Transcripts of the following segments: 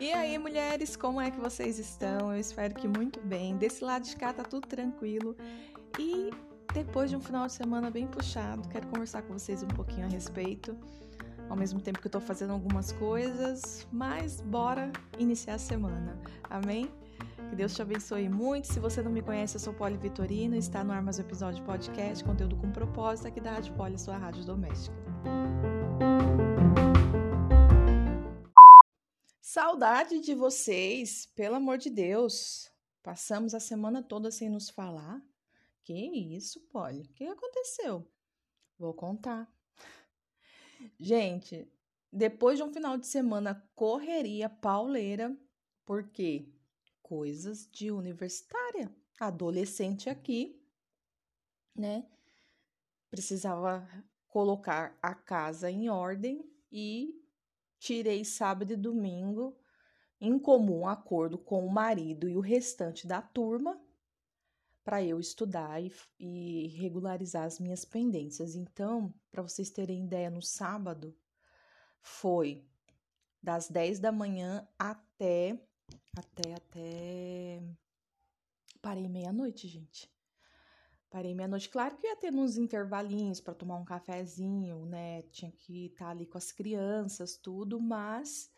E aí, mulheres, como é que vocês estão? Eu espero que muito bem. Desse lado de cá tá tudo tranquilo. E depois de um final de semana bem puxado, quero conversar com vocês um pouquinho a respeito. Ao mesmo tempo que eu tô fazendo algumas coisas, mas bora iniciar a semana. Amém? Que Deus te abençoe muito. Se você não me conhece, eu sou Poli Vitorino, está no ar mais um episódio podcast, conteúdo com propósito aqui da Rádio Poli, sua rádio doméstica. Saudade de vocês, pelo amor de Deus. Passamos a semana toda sem nos falar. Que isso, Polly? O que aconteceu? Vou contar. Gente, depois de um final de semana correria pauleira, porque coisas de universitária, adolescente aqui, né? Precisava colocar a casa em ordem e tirei sábado e domingo em comum acordo com o marido e o restante da turma para eu estudar e, e, regularizar as minhas pendências. Então, para vocês terem ideia, no sábado foi das 10 da manhã até até até parei meia-noite, gente. Parei meia-noite. Claro que ia ter uns intervalinhos para tomar um cafezinho, né? Tinha que estar tá ali com as crianças, tudo, mas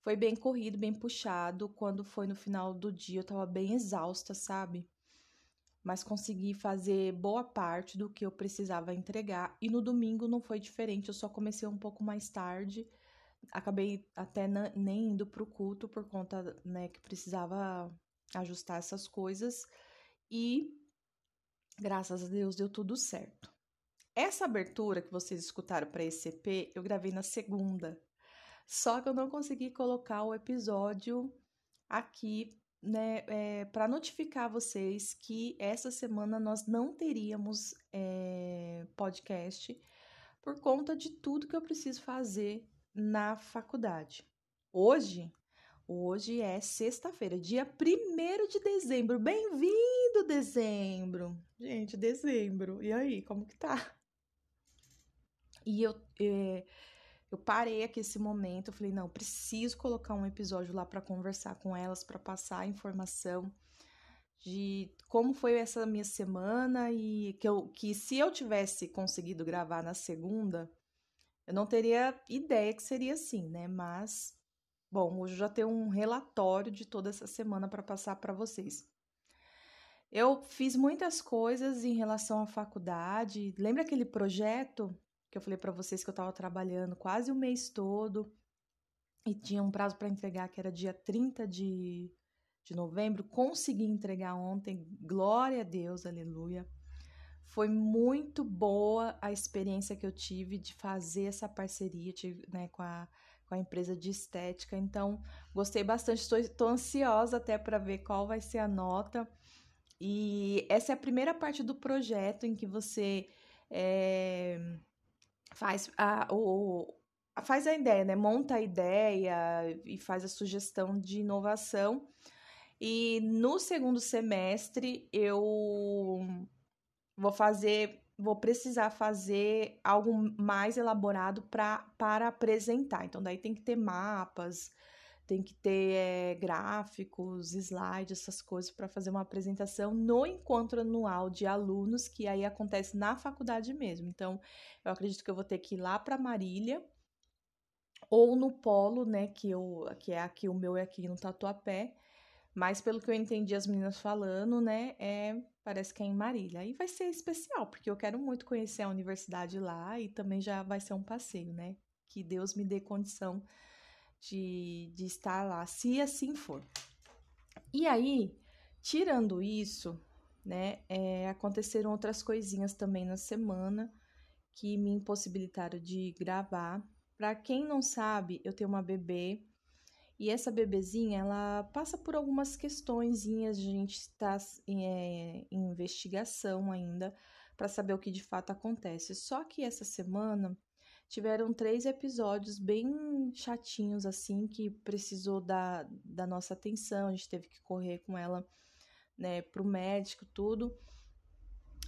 foi bem corrido, bem puxado. Quando foi no final do dia, eu tava bem exausta, sabe? Mas consegui fazer boa parte do que eu precisava entregar. E no domingo não foi diferente, eu só comecei um pouco mais tarde. Acabei até nem indo pro culto por conta, né, que precisava ajustar essas coisas. E Graças a Deus deu tudo certo. Essa abertura que vocês escutaram para esse EP, eu gravei na segunda. Só que eu não consegui colocar o episódio aqui, né, é, para notificar vocês que essa semana nós não teríamos é, podcast por conta de tudo que eu preciso fazer na faculdade. Hoje Hoje é sexta-feira, dia 1 de dezembro. Bem-vindo, dezembro! Gente, dezembro. E aí, como que tá? E eu, é, eu parei aqui esse momento, eu falei, não, preciso colocar um episódio lá para conversar com elas, para passar a informação de como foi essa minha semana e que, eu, que se eu tivesse conseguido gravar na segunda, eu não teria ideia que seria assim, né? Mas Bom, hoje eu já tenho um relatório de toda essa semana para passar para vocês. Eu fiz muitas coisas em relação à faculdade. Lembra aquele projeto que eu falei para vocês que eu estava trabalhando quase o mês todo e tinha um prazo para entregar que era dia 30 de, de novembro? Consegui entregar ontem, glória a Deus, aleluia. Foi muito boa a experiência que eu tive de fazer essa parceria tive, né, com a com a empresa de estética. Então, gostei bastante. Estou ansiosa até para ver qual vai ser a nota. E essa é a primeira parte do projeto em que você é, faz a, o, faz a ideia, né? Monta a ideia e faz a sugestão de inovação. E no segundo semestre eu vou fazer vou precisar fazer algo mais elaborado pra, para apresentar. Então, daí tem que ter mapas, tem que ter é, gráficos, slides, essas coisas para fazer uma apresentação no encontro anual de alunos, que aí acontece na faculdade mesmo. Então, eu acredito que eu vou ter que ir lá para Marília ou no polo, né, que eu que é aqui o meu é aqui no Tatuapé, mas pelo que eu entendi as meninas falando, né, é parece que é em Marília. Aí vai ser especial, porque eu quero muito conhecer a universidade lá e também já vai ser um passeio, né? Que Deus me dê condição de, de estar lá, se assim for. E aí, tirando isso, né, é, aconteceram outras coisinhas também na semana que me impossibilitaram de gravar. Para quem não sabe, eu tenho uma bebê e essa bebezinha, ela passa por algumas questõezinhas, a gente está é, em investigação ainda para saber o que de fato acontece. Só que essa semana tiveram três episódios bem chatinhos, assim, que precisou da, da nossa atenção, a gente teve que correr com ela, né, pro médico, tudo.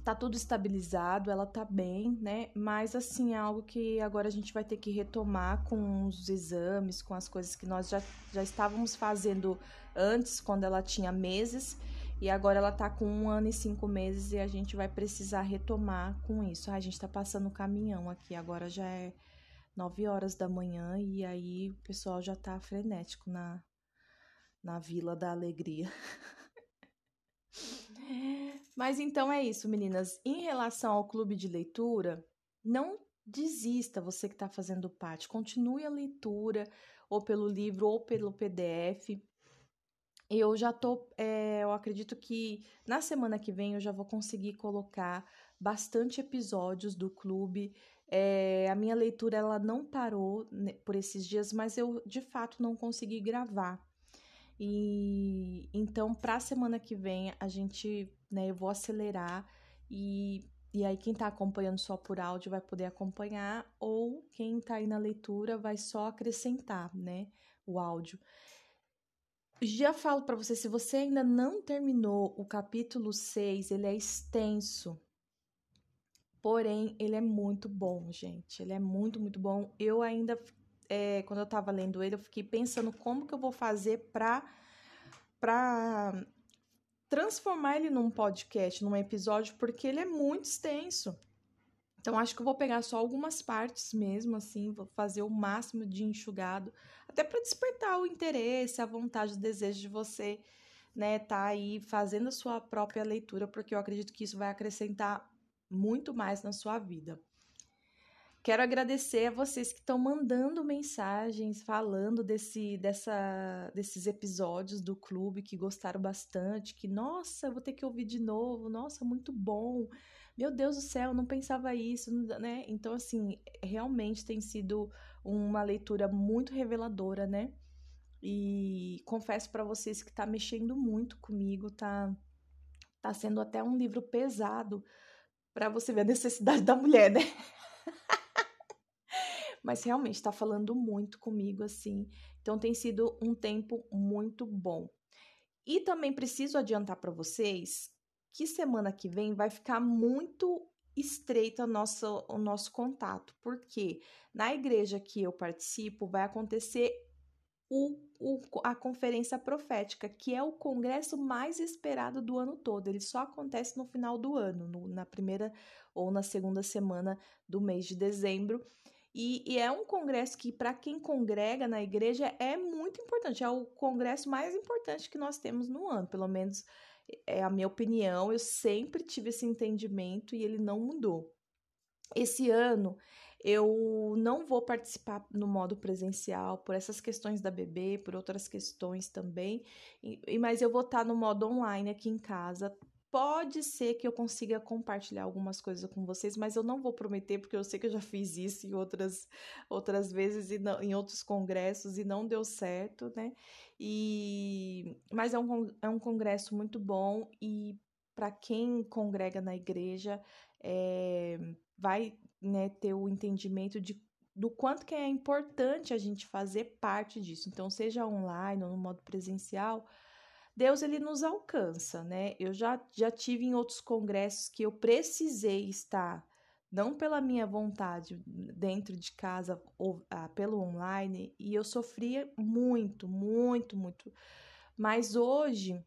Tá tudo estabilizado, ela tá bem, né? Mas assim, é algo que agora a gente vai ter que retomar com os exames, com as coisas que nós já, já estávamos fazendo antes, quando ela tinha meses, e agora ela tá com um ano e cinco meses e a gente vai precisar retomar com isso. Ah, a gente tá passando o caminhão aqui, agora já é nove horas da manhã e aí o pessoal já tá frenético na, na Vila da Alegria. Mas então é isso, meninas. Em relação ao clube de leitura, não desista você que está fazendo parte. Continue a leitura, ou pelo livro, ou pelo PDF. Eu já tô, é, eu acredito que na semana que vem eu já vou conseguir colocar bastante episódios do clube. É, a minha leitura ela não parou né, por esses dias, mas eu de fato não consegui gravar. E então, para a semana que vem, a gente, né, eu vou acelerar e, e aí quem está acompanhando só por áudio vai poder acompanhar, ou quem está aí na leitura vai só acrescentar, né, o áudio. Já falo para você, se você ainda não terminou o capítulo 6, ele é extenso. Porém, ele é muito bom, gente. Ele é muito, muito bom. Eu ainda é, quando eu estava lendo ele, eu fiquei pensando como que eu vou fazer para para transformar ele num podcast, num episódio, porque ele é muito extenso. Então acho que eu vou pegar só algumas partes mesmo, assim, vou fazer o máximo de enxugado, até para despertar o interesse, a vontade, o desejo de você, né, tá aí fazendo a sua própria leitura, porque eu acredito que isso vai acrescentar muito mais na sua vida. Quero agradecer a vocês que estão mandando mensagens falando desse, dessa, desses episódios do clube que gostaram bastante, que nossa, vou ter que ouvir de novo, nossa, muito bom. Meu Deus do céu, não pensava isso, né? Então assim, realmente tem sido uma leitura muito reveladora, né? E confesso para vocês que tá mexendo muito comigo, tá tá sendo até um livro pesado para você ver a necessidade da mulher, né? mas realmente está falando muito comigo assim. Então tem sido um tempo muito bom. E também preciso adiantar para vocês que semana que vem vai ficar muito estreito o nosso, o nosso contato, porque na igreja que eu participo vai acontecer o, o, a conferência profética, que é o congresso mais esperado do ano todo. Ele só acontece no final do ano, no, na primeira ou na segunda semana do mês de dezembro. E, e é um congresso que, para quem congrega na igreja, é muito importante. É o congresso mais importante que nós temos no ano, pelo menos é a minha opinião. Eu sempre tive esse entendimento e ele não mudou. Esse ano eu não vou participar no modo presencial por essas questões da bebê, por outras questões também, mas eu vou estar no modo online aqui em casa Pode ser que eu consiga compartilhar algumas coisas com vocês, mas eu não vou prometer, porque eu sei que eu já fiz isso em outras, outras vezes, e não, em outros congressos, e não deu certo, né? E, mas é um, é um congresso muito bom, e para quem congrega na igreja, é, vai né, ter o entendimento de do quanto que é importante a gente fazer parte disso. Então, seja online ou no modo presencial, Deus ele nos alcança, né? Eu já, já tive em outros congressos que eu precisei estar, não pela minha vontade, dentro de casa ou ah, pelo online, e eu sofria muito, muito, muito. Mas hoje,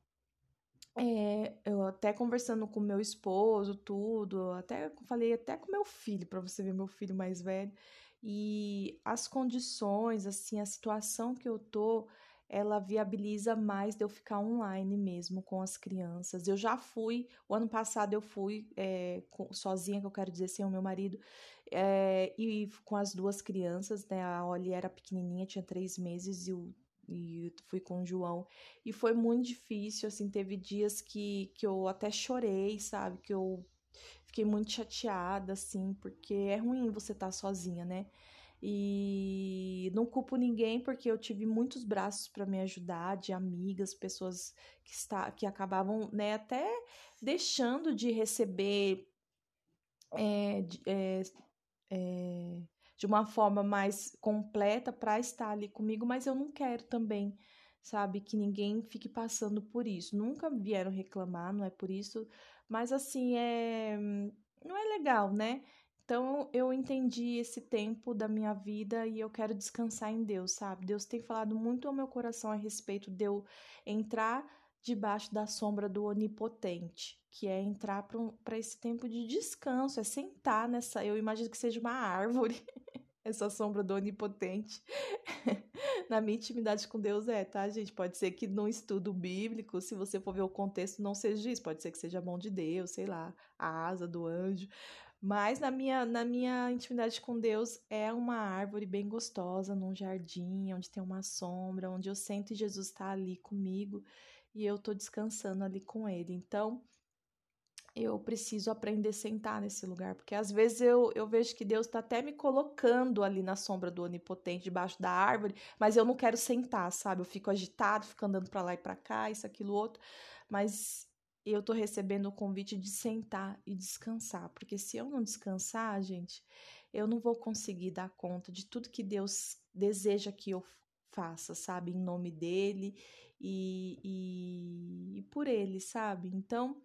é, eu até conversando com meu esposo, tudo, até falei até com meu filho, para você ver meu filho mais velho, e as condições, assim, a situação que eu tô ela viabiliza mais de eu ficar online mesmo com as crianças. Eu já fui, o ano passado eu fui é, sozinha, que eu quero dizer, sem o meu marido, é, e com as duas crianças, né? A Oli era pequenininha, tinha três meses, e, o, e fui com o João. E foi muito difícil, assim, teve dias que, que eu até chorei, sabe? Que eu fiquei muito chateada, assim, porque é ruim você estar tá sozinha, né? E não culpo ninguém porque eu tive muitos braços para me ajudar, de amigas, pessoas que, está, que acabavam né, até deixando de receber é, é, é, de uma forma mais completa para estar ali comigo, mas eu não quero também, sabe, que ninguém fique passando por isso. Nunca vieram reclamar, não é por isso, Mas assim, é não é legal, né? Então eu entendi esse tempo da minha vida e eu quero descansar em Deus, sabe? Deus tem falado muito ao meu coração a respeito de eu entrar debaixo da sombra do onipotente, que é entrar para esse tempo de descanso, é sentar nessa. Eu imagino que seja uma árvore, essa sombra do onipotente. Na minha intimidade com Deus é, tá, gente? Pode ser que num estudo bíblico, se você for ver o contexto, não seja isso. Pode ser que seja a mão de Deus, sei lá, a asa do anjo. Mas na minha, na minha intimidade com Deus é uma árvore bem gostosa, num jardim, onde tem uma sombra, onde eu sento e Jesus está ali comigo e eu tô descansando ali com ele. Então, eu preciso aprender a sentar nesse lugar, porque às vezes eu, eu vejo que Deus está até me colocando ali na sombra do onipotente, debaixo da árvore, mas eu não quero sentar, sabe? Eu fico agitado, fico andando para lá e para cá, isso, aquilo, outro, mas eu tô recebendo o convite de sentar e descansar, porque se eu não descansar, gente, eu não vou conseguir dar conta de tudo que Deus deseja que eu faça, sabe? Em nome dele e, e, e por ele, sabe? Então,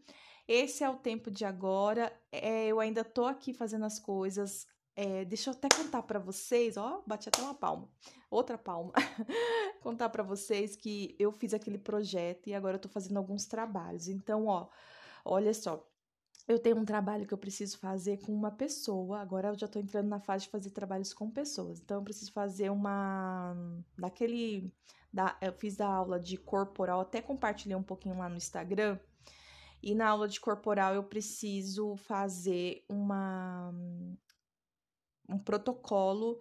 esse é o tempo de agora. É, eu ainda tô aqui fazendo as coisas. É, deixa eu até contar para vocês, ó, bati até uma palma, outra palma. contar para vocês que eu fiz aquele projeto e agora eu tô fazendo alguns trabalhos. Então, ó, olha só, eu tenho um trabalho que eu preciso fazer com uma pessoa. Agora eu já estou entrando na fase de fazer trabalhos com pessoas. Então eu preciso fazer uma daquele da, eu fiz da aula de corporal, até compartilhei um pouquinho lá no Instagram. E na aula de corporal eu preciso fazer uma um protocolo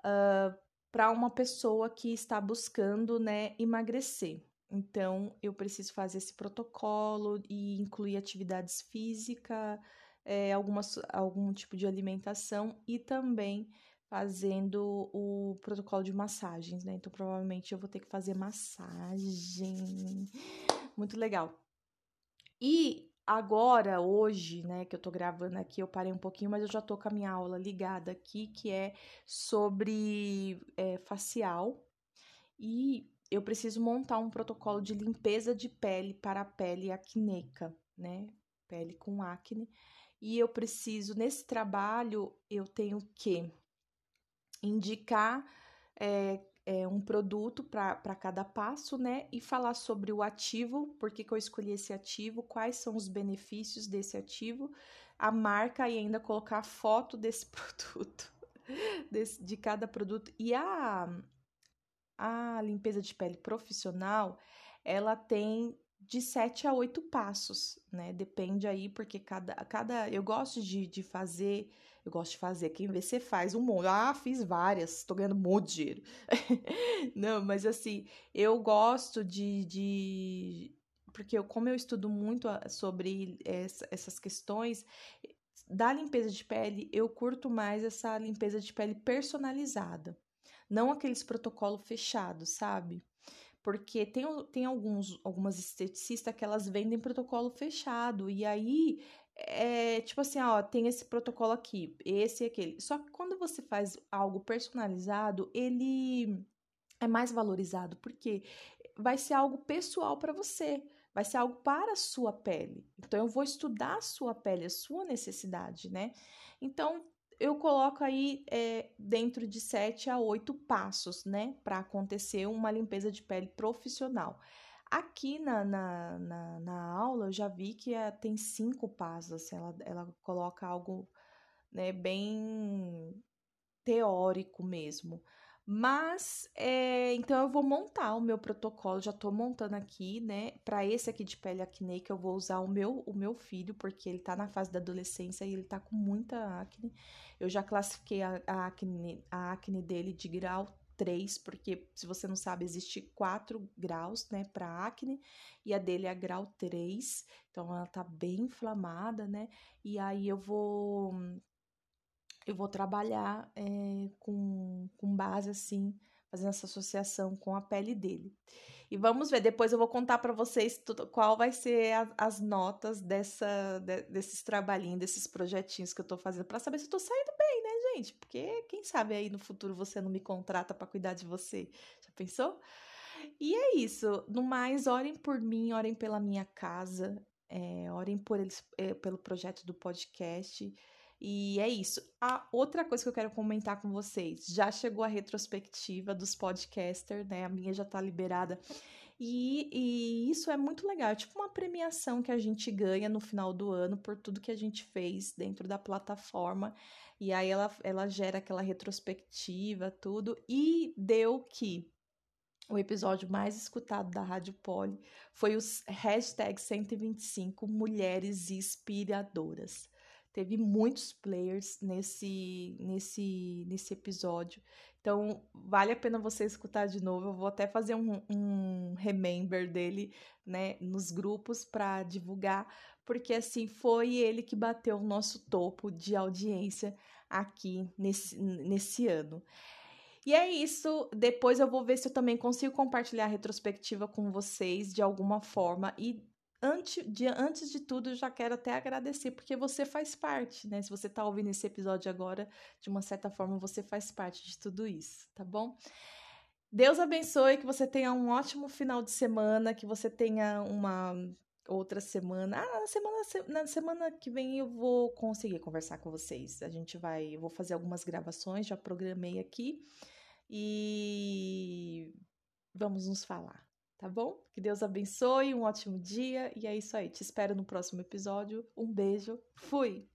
uh, para uma pessoa que está buscando, né, emagrecer. Então, eu preciso fazer esse protocolo e incluir atividades físicas, é, algumas, algum tipo de alimentação e também fazendo o protocolo de massagens, né? Então, provavelmente eu vou ter que fazer massagem. Muito legal. E agora, hoje, né, que eu tô gravando aqui, eu parei um pouquinho, mas eu já tô com a minha aula ligada aqui, que é sobre é, facial. E eu preciso montar um protocolo de limpeza de pele para a pele acneica, né? Pele com acne. E eu preciso, nesse trabalho, eu tenho que indicar é, é, um produto para cada passo, né? E falar sobre o ativo, por que, que eu escolhi esse ativo, quais são os benefícios desse ativo, a marca e ainda colocar a foto desse produto, desse, de cada produto. E a, a limpeza de pele profissional, ela tem de 7 a 8 passos, né? Depende aí, porque cada. cada eu gosto de, de fazer eu gosto de fazer. Quem vê, você faz um monte. Ah, fiz várias, tô ganhando um monte de dinheiro. Não, mas assim, eu gosto de. de... Porque eu, como eu estudo muito sobre essa, essas questões, da limpeza de pele, eu curto mais essa limpeza de pele personalizada. Não aqueles protocolos fechados, sabe? Porque tem, tem alguns, algumas esteticistas que elas vendem protocolo fechado, e aí é tipo assim, ó, tem esse protocolo aqui, esse e aquele. Só que quando você faz algo personalizado, ele é mais valorizado, porque vai ser algo pessoal para você, vai ser algo para a sua pele. Então eu vou estudar a sua pele, a sua necessidade, né? Então eu coloco aí é, dentro de sete a oito passos, né, para acontecer uma limpeza de pele profissional. Aqui na, na, na, na aula eu já vi que é, tem cinco passos, assim, ela, ela coloca algo né, bem teórico mesmo. Mas, é, então eu vou montar o meu protocolo, já tô montando aqui, né? Para esse aqui de pele acne, que eu vou usar o meu, o meu filho, porque ele tá na fase da adolescência e ele tá com muita acne. Eu já classifiquei a, a acne, a acne dele de grau 3, porque se você não sabe, existe 4 graus, né, para acne, e a dele é grau 3, então ela tá bem inflamada, né? E aí eu vou eu vou trabalhar é, com, com base assim, fazendo essa associação com a pele dele. E vamos ver, depois eu vou contar para vocês tudo, qual vai ser a, as notas dessa, de, desses trabalhinhos, desses projetinhos que eu tô fazendo, para saber se eu tô saindo bem, né, gente? Porque quem sabe aí no futuro você não me contrata para cuidar de você. Já pensou? E é isso. No mais, orem por mim, orem pela minha casa. É, orem por eles, é, pelo projeto do podcast. E é isso. A outra coisa que eu quero comentar com vocês, já chegou a retrospectiva dos podcasters, né? A minha já tá liberada. E, e, isso é muito legal, é tipo uma premiação que a gente ganha no final do ano por tudo que a gente fez dentro da plataforma. E aí ela, ela gera aquela retrospectiva, tudo. E deu que o episódio mais escutado da Rádio Poli foi os hashtag 125 Mulheres Inspiradoras. Teve muitos players nesse, nesse, nesse episódio. Então, vale a pena você escutar de novo. Eu vou até fazer um, um remember dele, né, nos grupos para divulgar, porque assim foi ele que bateu o nosso topo de audiência aqui nesse, nesse ano. E é isso. Depois eu vou ver se eu também consigo compartilhar a retrospectiva com vocês de alguma forma. E antes de, antes de tudo, eu já quero até agradecer, porque você faz parte, né? Se você está ouvindo esse episódio agora, de uma certa forma, você faz parte de tudo isso, tá bom? Deus abençoe, que você tenha um ótimo final de semana, que você tenha uma outra semana. Ah, na semana, na semana que vem eu vou conseguir conversar com vocês. A gente vai, eu vou fazer algumas gravações, já programei aqui e vamos nos falar, tá bom? Que Deus abençoe, um ótimo dia e é isso aí. Te espero no próximo episódio. Um beijo, fui!